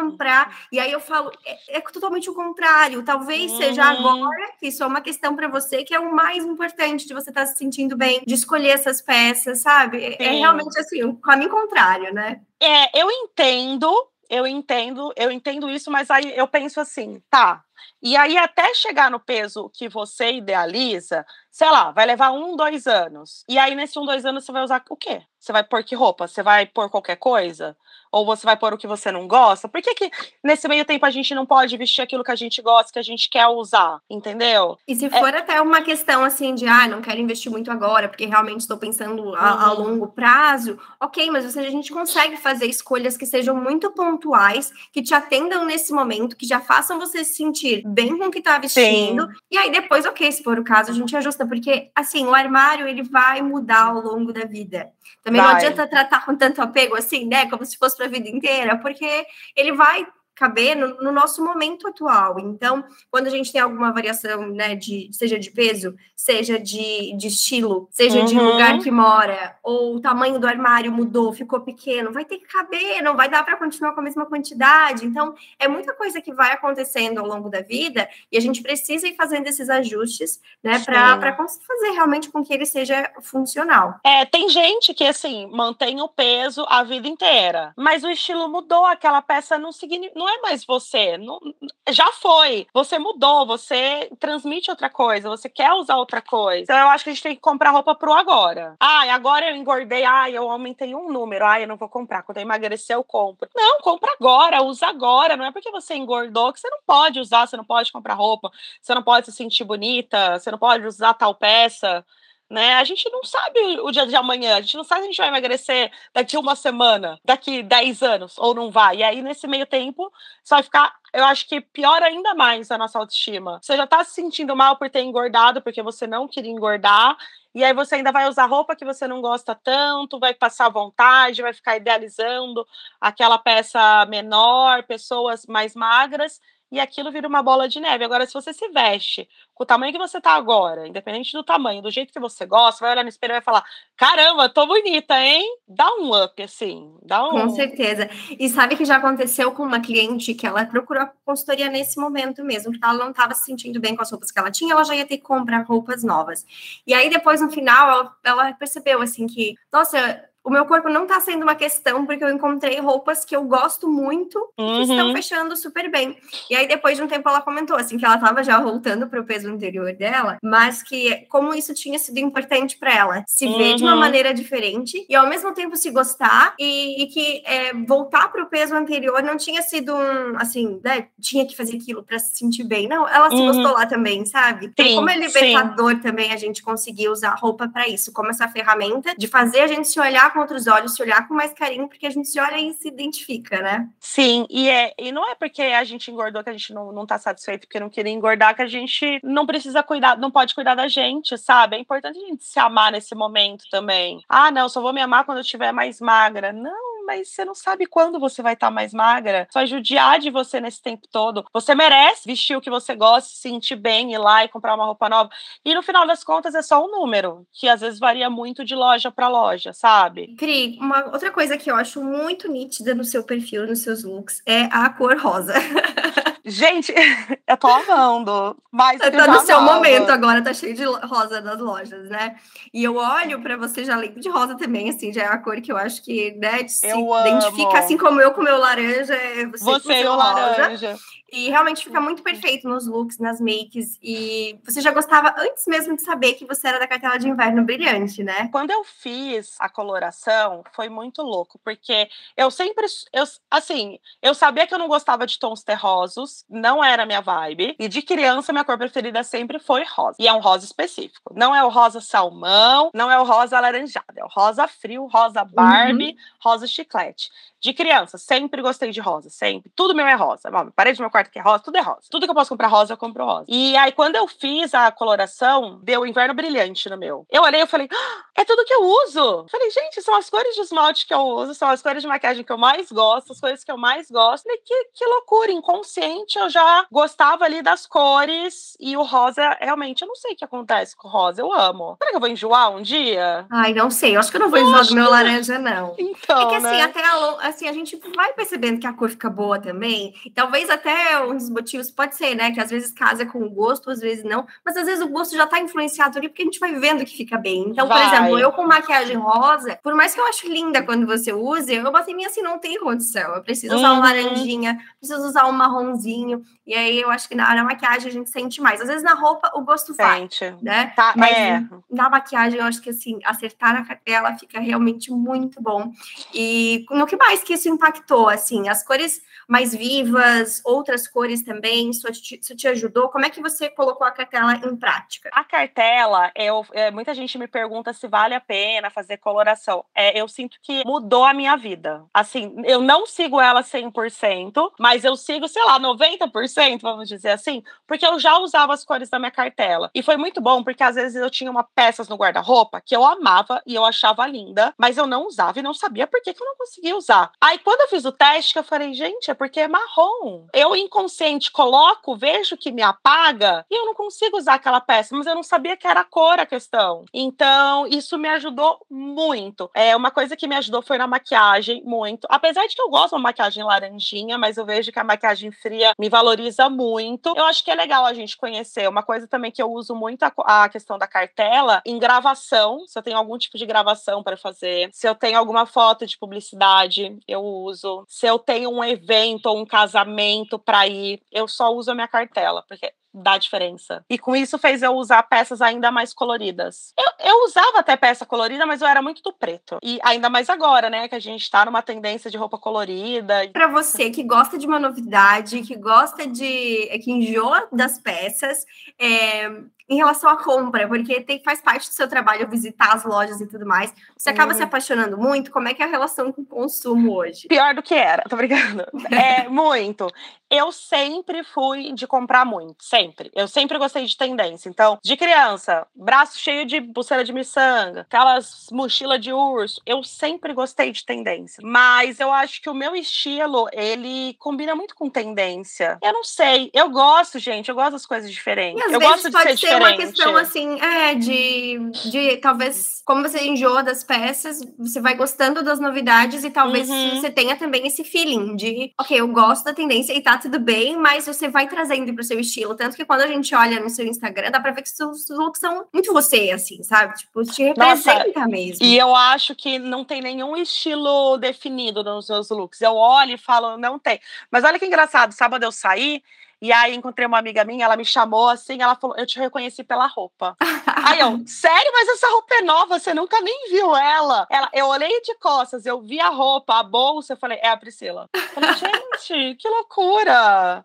comprar. E aí eu falo, é, é totalmente o contrário. Talvez seja uhum. agora que isso é uma questão para você que é o mais importante de você estar tá se sentindo bem, de escolher essas peças, sabe? É, é Sim. É realmente assim, o caminho contrário, né? É, eu entendo, eu entendo, eu entendo isso, mas aí eu penso assim, tá. E aí, até chegar no peso que você idealiza, sei lá, vai levar um, dois anos. E aí, nesse um, dois anos, você vai usar o quê? Você vai pôr que roupa? Você vai pôr qualquer coisa? Ou você vai pôr o que você não gosta? Por que, que nesse meio tempo a gente não pode vestir aquilo que a gente gosta, que a gente quer usar? Entendeu? E se for é... até uma questão assim de, ah, não quero investir muito agora, porque realmente estou pensando a, a, uhum. longo prazo, ok, mas a gente consegue fazer escolhas que sejam muito pontuais, que te atendam nesse momento, que já façam você se sentir bem com o que está vestindo. Sim. E aí depois, ok, se for o caso, a gente ajusta, porque assim, o armário ele vai mudar ao longo da vida. Também vai. não adianta tratar com tanto apego assim, né? Como se fosse para a vida inteira, porque ele vai caber no, no, nosso momento atual. Então, quando a gente tem alguma variação, né, de, seja de peso, seja de, de estilo, seja uhum. de lugar que mora, ou o tamanho do armário mudou, ficou pequeno, vai ter que caber, não vai dar para continuar com a mesma quantidade. Então, é muita coisa que vai acontecendo ao longo da vida e a gente precisa ir fazendo esses ajustes, né, para fazer realmente com que ele seja funcional. É, tem gente que, assim, mantém o peso a vida inteira, mas o estilo mudou, aquela peça não significa não é mais você, não, já foi. Você mudou, você transmite outra coisa, você quer usar outra coisa. Então eu acho que a gente tem que comprar roupa pro agora. Ah, agora eu engordei, ah, eu aumentei um número, ah, eu não vou comprar. Quando eu emagrecer, eu compro. Não, compra agora, usa agora. Não é porque você engordou que você não pode usar, você não pode comprar roupa, você não pode se sentir bonita, você não pode usar tal peça né? A gente não sabe o dia de amanhã, a gente não sabe se a gente vai emagrecer daqui uma semana, daqui 10 anos, ou não vai. E aí, nesse meio tempo, você vai ficar, eu acho que pior ainda mais a nossa autoestima. Você já tá se sentindo mal por ter engordado, porque você não queria engordar, e aí você ainda vai usar roupa que você não gosta tanto, vai passar vontade, vai ficar idealizando aquela peça menor, pessoas mais magras, e aquilo vira uma bola de neve. Agora, se você se veste com o tamanho que você tá agora, independente do tamanho, do jeito que você gosta, vai olhar no espelho e vai falar: caramba, tô bonita, hein? Dá um up, assim. Dá um... Com certeza. E sabe que já aconteceu com uma cliente que ela procurou consultoria nesse momento mesmo, porque ela não estava se sentindo bem com as roupas que ela tinha, ela já ia ter que comprar roupas novas. E aí, depois, no final, ela, ela percebeu assim que, nossa, o meu corpo não tá sendo uma questão, porque eu encontrei roupas que eu gosto muito uhum. que estão fechando super bem. E aí, depois de um tempo, ela comentou, assim, que ela tava já voltando pro peso anterior dela, mas que como isso tinha sido importante para ela, se uhum. ver de uma uhum. maneira diferente e ao mesmo tempo se gostar e, e que é, voltar pro peso anterior não tinha sido um, assim, né, tinha que fazer aquilo para se sentir bem. Não, ela se uhum. gostou lá também, sabe? Então, sim, como é libertador sim. também a gente conseguir usar roupa para isso, como essa ferramenta de fazer a gente se olhar com outros olhos, se olhar com mais carinho, porque a gente olha e se identifica, né? Sim, e, é, e não é porque a gente engordou que a gente não, não tá satisfeito porque não queria engordar que a gente não precisa cuidar, não pode cuidar da gente, sabe? É importante a gente se amar nesse momento também. Ah, não, só vou me amar quando eu estiver mais magra. Não, mas você não sabe quando você vai estar tá mais magra. Só judiar de você nesse tempo todo. Você merece vestir o que você gosta, se sentir bem, ir lá e comprar uma roupa nova. E no final das contas é só um número, que às vezes varia muito de loja para loja, sabe? Cri, uma outra coisa que eu acho muito nítida no seu perfil, nos seus looks, é a cor rosa. (laughs) Gente, (laughs) eu tô amando. Mas tá no seu momento agora, tá cheio de rosa nas lojas, né? E eu olho para você, já lembro de rosa também, assim, já é a cor que eu acho que, né, se eu identifica, amo. assim como eu com o meu laranja, é você, você e o laranja. E realmente fica muito perfeito nos looks, nas makes. E você já gostava antes mesmo de saber que você era da cartela de inverno brilhante, né? Quando eu fiz a coloração, foi muito louco, porque eu sempre, eu, assim, eu sabia que eu não gostava de tons terrosos, não era minha vibe. E de criança, minha cor preferida sempre foi rosa. E é um rosa específico. Não é o rosa salmão, não é o rosa alaranjado, é o rosa frio, rosa Barbie, uhum. rosa chiclete. De criança, sempre gostei de rosa, sempre. Tudo meu é rosa. Bom, parede do meu quarto que é rosa, tudo é rosa. Tudo que eu posso comprar rosa, eu compro rosa. E aí, quando eu fiz a coloração, deu inverno brilhante no meu. Eu olhei e falei, ah, é tudo que eu uso. Falei, gente, são as cores de esmalte que eu uso, são as cores de maquiagem que eu mais gosto, as coisas que eu mais gosto. Falei, que, que loucura, inconsciente, eu já gostava ali das cores. E o rosa, realmente, eu não sei o que acontece com o rosa, eu amo. Será que eu vou enjoar um dia? Ai, não sei, eu acho que eu não vou enjoar do meu laranja, não. Então, é que assim, né? até a assim, a gente vai percebendo que a cor fica boa também. Talvez até um dos motivos pode ser, né? Que às vezes casa com o gosto, às vezes não. Mas às vezes o gosto já tá influenciado ali porque a gente vai vendo que fica bem. Então, vai. por exemplo, eu com maquiagem rosa, por mais que eu acho linda quando você use, eu botei minha assim, não tem condição. Eu preciso usar uhum. um laranjinha, preciso usar um marronzinho E aí eu acho que na, na maquiagem a gente sente mais. Às vezes na roupa o gosto sente. vai, né? Tá, Mas é. na maquiagem eu acho que assim, acertar na cartela fica realmente muito bom. E no que mais que isso impactou, assim, as cores mais vivas, outras cores também, isso te, isso te ajudou? Como é que você colocou a cartela em prática? A cartela, eu, é, muita gente me pergunta se vale a pena fazer coloração. É, eu sinto que mudou a minha vida. Assim, eu não sigo ela 100%, mas eu sigo, sei lá, 90%, vamos dizer assim, porque eu já usava as cores da minha cartela. E foi muito bom, porque às vezes eu tinha uma peças no guarda-roupa que eu amava e eu achava linda, mas eu não usava e não sabia por que, que eu não conseguia usar. Aí quando eu fiz o teste, eu falei, gente, é porque é marrom. Eu inconsciente coloco, vejo que me apaga e eu não consigo usar aquela peça, mas eu não sabia que era a cor a questão. Então, isso me ajudou muito. É uma coisa que me ajudou foi na maquiagem, muito. Apesar de que eu gosto de uma maquiagem laranjinha, mas eu vejo que a maquiagem fria me valoriza muito. Eu acho que é legal a gente conhecer. Uma coisa também que eu uso muito a, a questão da cartela em gravação, se eu tenho algum tipo de gravação para fazer, se eu tenho alguma foto de publicidade, eu uso. Se eu tenho um evento ou um casamento para ir, eu só uso a minha cartela, porque dá diferença. E com isso fez eu usar peças ainda mais coloridas. Eu, eu usava até peça colorida, mas eu era muito do preto. E ainda mais agora, né, que a gente tá numa tendência de roupa colorida. Para você que gosta de uma novidade, que gosta de. que enjoa das peças, é, em relação à compra, porque tem, faz parte do seu trabalho visitar as lojas e tudo mais. Você acaba se uhum. apaixonando muito? Como é que é a relação com o consumo hoje? Pior do que era, tô brincando. É, (laughs) muito. Eu sempre fui de comprar muito, sempre. Eu sempre gostei de tendência. Então, de criança, braço cheio de pulseira de miçanga, aquelas mochila de urso, eu sempre gostei de tendência. Mas eu acho que o meu estilo, ele combina muito com tendência. Eu não sei, eu gosto, gente, eu gosto das coisas diferentes. eu gosto de ser, ser diferente uma questão assim, é, de, de talvez, como você enjoa das peças, você vai gostando das novidades e talvez uhum. você tenha também esse feeling de, ok, eu gosto da tendência e tá tudo bem, mas você vai trazendo pro seu estilo. Tanto que quando a gente olha no seu Instagram, dá pra ver que seus looks são muito você, assim, sabe? Tipo, te representa Nossa, mesmo. E eu acho que não tem nenhum estilo definido nos seus looks. Eu olho e falo, não tem. Mas olha que engraçado, sábado eu saí e aí encontrei uma amiga minha, ela me chamou assim, ela falou: Eu te reconheci pela roupa. (laughs) aí eu, sério, mas essa roupa é nova, você nunca nem viu ela. ela. Eu olhei de costas, eu vi a roupa, a bolsa, eu falei, é a Priscila. Eu falei, gente, que loucura!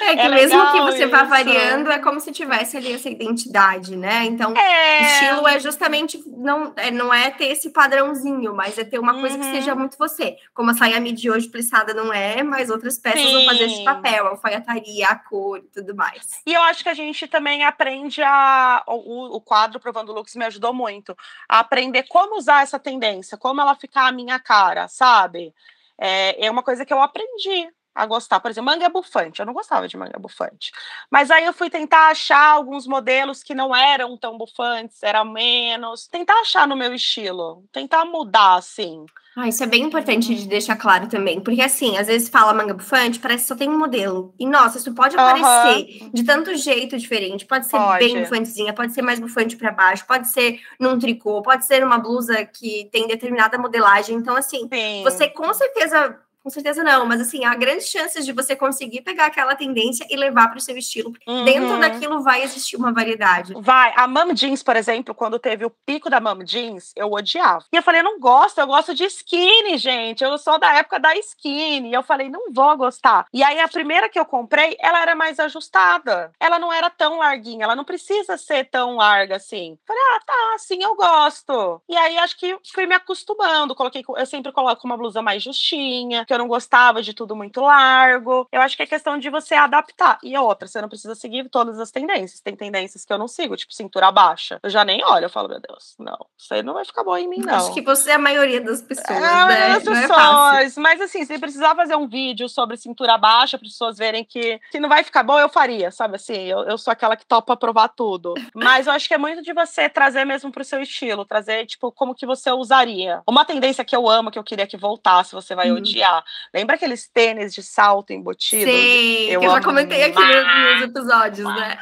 É que é mesmo que você isso. vá variando, é como se tivesse ali essa identidade, né? Então, é... estilo é justamente não é, não é ter esse padrãozinho, mas é ter uma coisa uhum. que seja muito você. Como a saia de hoje plissada não é, mas outras peças Sim. vão fazer esse papel, a alfaiataria, a cor e tudo mais. E eu acho que a gente também aprende a. O, o quadro Provando Looks me ajudou muito a aprender como usar essa tendência, como ela ficar a minha cara, sabe? É, é uma coisa que eu aprendi a gostar. Por exemplo, manga bufante. Eu não gostava de manga bufante. Mas aí eu fui tentar achar alguns modelos que não eram tão bufantes, eram menos. Tentar achar no meu estilo. Tentar mudar, assim. Ah, isso é bem importante de deixar claro também. Porque, assim, às vezes fala manga bufante, parece que só tem um modelo. E, nossa, isso pode aparecer uhum. de tanto jeito diferente. Pode ser pode. bem bufantezinha, pode ser mais bufante para baixo, pode ser num tricô, pode ser numa blusa que tem determinada modelagem. Então, assim, Sim. você com certeza com certeza não, mas assim, há grandes chances de você conseguir pegar aquela tendência e levar para o seu estilo. Uhum. Dentro daquilo vai existir uma variedade. Vai. A Mom Jeans, por exemplo, quando teve o pico da Mom Jeans, eu odiava. E eu falei, eu não gosto, eu gosto de skinny, gente. Eu sou da época da skinny. E eu falei, não vou gostar. E aí a primeira que eu comprei, ela era mais ajustada. Ela não era tão larguinha, ela não precisa ser tão larga assim. Falei, ah, tá, assim eu gosto. E aí acho que fui me acostumando. Coloquei, eu sempre coloco uma blusa mais justinha, que eu não gostava de tudo muito largo. Eu acho que é questão de você adaptar. E outra, você não precisa seguir todas as tendências. Tem tendências que eu não sigo, tipo cintura baixa. Eu já nem olho, eu falo, meu Deus, não, isso aí não vai ficar bom em mim, não. Acho que você é a maioria das pessoas, é, né? Das é pessoas. É Mas assim, se precisar fazer um vídeo sobre cintura baixa, para as pessoas verem que, que não vai ficar bom, eu faria, sabe assim? Eu, eu sou aquela que topa provar tudo. Mas eu acho que é muito de você trazer mesmo pro seu estilo, trazer, tipo, como que você usaria. Uma tendência que eu amo, que eu queria que voltasse, você vai uhum. odiar Lembra aqueles tênis de salto embutido? Sim, eu, eu já comentei aqui nos episódios, né?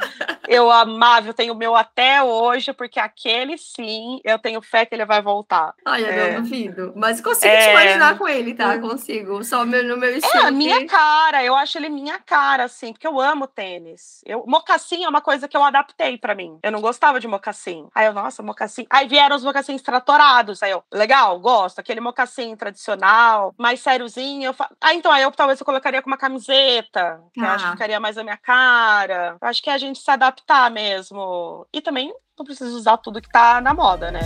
Eu amava, eu tenho o meu até hoje, porque aquele sim, eu tenho fé que ele vai voltar. Olha, é. não duvido. Mas consigo é... te imaginar com ele, tá? Consigo. Só meu, no meu estilo. É a minha cara, eu acho ele minha cara, assim, porque eu amo tênis. Eu, mocassim é uma coisa que eu adaptei para mim. Eu não gostava de mocassim. Aí eu, nossa, mocassim. Aí vieram os mocassins tratorados. Aí eu, legal, gosto. Aquele mocassim tradicional, mais sériozinho. Eu fa... Ah, então, aí eu talvez eu colocaria com uma camiseta, que eu acho que tá. ficaria mais a minha cara. Eu acho que é a gente se adaptar mesmo. E também não precisa usar tudo que tá na moda, né?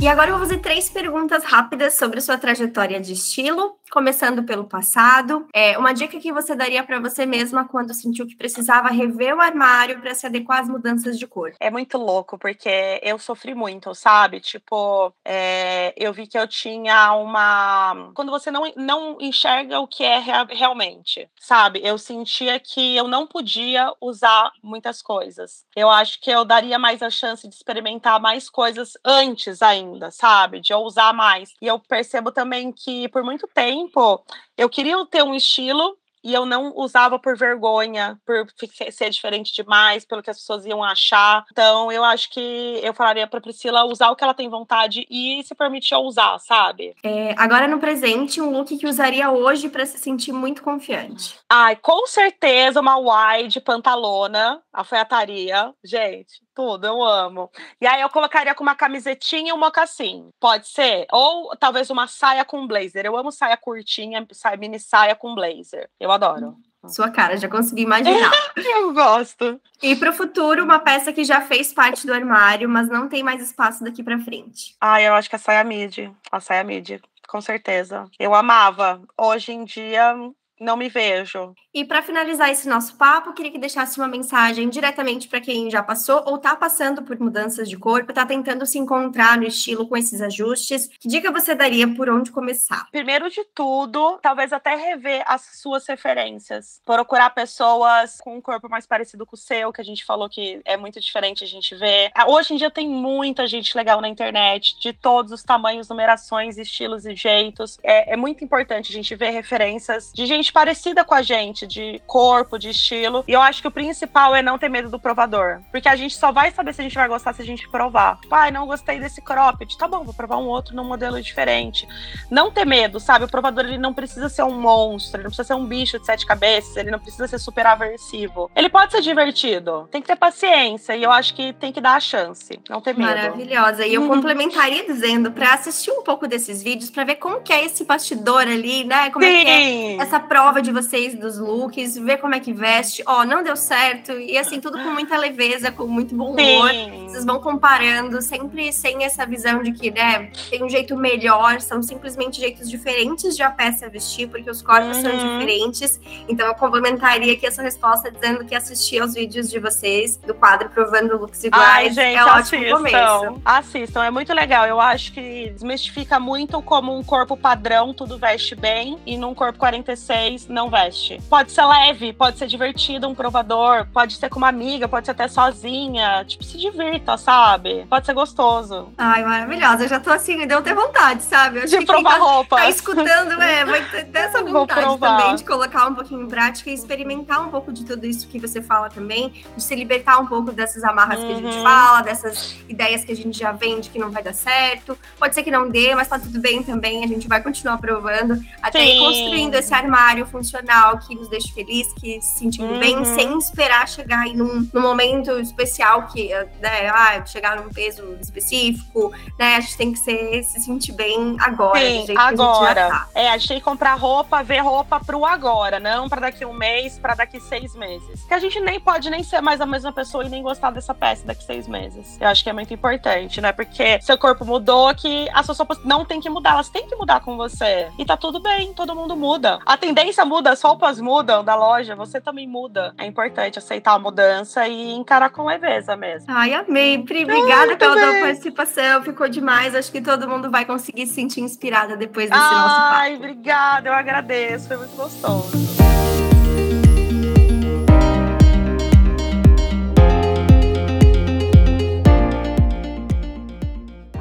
E agora eu vou fazer três perguntas rápidas sobre sua trajetória de estilo, começando pelo passado. É, uma dica que você daria para você mesma quando sentiu que precisava rever o armário para se adequar às mudanças de cor? É muito louco, porque eu sofri muito, sabe? Tipo, é, eu vi que eu tinha uma. Quando você não, não enxerga o que é realmente, sabe? Eu sentia que eu não podia usar muitas coisas. Eu acho que eu daria mais a chance de experimentar mais coisas antes ainda ainda, sabe? De ousar mais. E eu percebo também que por muito tempo eu queria ter um estilo e eu não usava por vergonha, por ser diferente demais, pelo que as pessoas iam achar. Então, eu acho que eu falaria para Priscila usar o que ela tem vontade e se permitir usar, sabe? É, agora no presente, um look que usaria hoje para se sentir muito confiante. Ai, com certeza uma wide pantalona, alfaiataria. Gente, tudo, eu amo. E aí eu colocaria com uma camisetinha e um mocassim. Pode ser? Ou talvez uma saia com blazer. Eu amo saia curtinha, saia, mini saia com blazer. Eu adoro. Sua cara, já consegui imaginar. (laughs) eu gosto. E para o futuro, uma peça que já fez parte do armário, mas não tem mais espaço daqui para frente. Ah, eu acho que a saia midi. A saia midi, com certeza. Eu amava. Hoje em dia, não me vejo. E para finalizar esse nosso papo, queria que deixasse uma mensagem diretamente para quem já passou ou está passando por mudanças de corpo, está tentando se encontrar no estilo com esses ajustes. Que dica você daria por onde começar? Primeiro de tudo, talvez até rever as suas referências. Procurar pessoas com um corpo mais parecido com o seu, que a gente falou que é muito diferente a gente ver. Ah, hoje em dia tem muita gente legal na internet, de todos os tamanhos, numerações, estilos e jeitos. É, é muito importante a gente ver referências de gente parecida com a gente, de corpo, de estilo. E eu acho que o principal é não ter medo do provador. Porque a gente só vai saber se a gente vai gostar se a gente provar. Pai, não gostei desse cropped. Tá bom, vou provar um outro num modelo diferente. Não ter medo, sabe? O provador ele não precisa ser um monstro, ele não precisa ser um bicho de sete cabeças, ele não precisa ser super aversivo. Ele pode ser divertido. Tem que ter paciência e eu acho que tem que dar a chance. Não ter medo. Maravilhosa. E eu uhum. complementaria dizendo para assistir um pouco desses vídeos para ver como que é esse bastidor ali, né? Como Sim. é que é essa prova de vocês dos looks, ver como é que veste. Ó, oh, não deu certo. E assim, tudo com muita leveza, com muito bom humor. Sim. Vocês vão comparando, sempre sem essa visão de que, né, tem um jeito melhor, são simplesmente jeitos diferentes de a peça vestir, porque os corpos uhum. são diferentes. Então eu complementaria aqui essa resposta dizendo que assistir aos vídeos de vocês do quadro provando looks iguais Ai, gente, é ótimo assistam. começo. Assistam, é muito legal. Eu acho que desmistifica muito como um corpo padrão tudo veste bem e num corpo 46 não veste. Pode ser leve, pode ser divertido, um provador, pode ser com uma amiga, pode ser até sozinha. Tipo, se divirta, sabe? Pode ser gostoso. Ai, maravilhosa. Eu já tô assim, me deu até vontade, sabe? Eu de provar tá, roupa. Tá escutando, é, vai ter (laughs) essa vontade também de colocar um pouquinho em prática e experimentar um pouco de tudo isso que você fala também, de se libertar um pouco dessas amarras uhum. que a gente uhum. fala, dessas ideias que a gente já vende que não vai dar certo. Pode ser que não dê, mas tá tudo bem também. A gente vai continuar provando até ir construindo esse armário funcional que nos deixe feliz, que se sentindo uhum. bem, sem esperar chegar em um, num momento especial que, né, ah, chegar num peso específico, né? A gente tem que ser, se sentir bem agora. Sim, agora. A tá. É, a gente tem que comprar roupa, ver roupa pro agora, não para daqui um mês, para daqui seis meses. Que a gente nem pode nem ser mais a mesma pessoa e nem gostar dessa peça daqui seis meses. Eu acho que é muito importante, né? Porque seu corpo mudou, que as suas roupas não tem que mudar, elas têm que mudar com você. E tá tudo bem, todo mundo muda. A tendência muda, as roupas mudam da loja, você também muda. É importante aceitar a mudança e encarar com leveza mesmo. Ai, amei. Pri, obrigada pela tua participação. Ficou demais. Acho que todo mundo vai conseguir se sentir inspirada depois desse Ai, nosso papo. Ai, obrigada. Eu agradeço. Foi muito gostoso.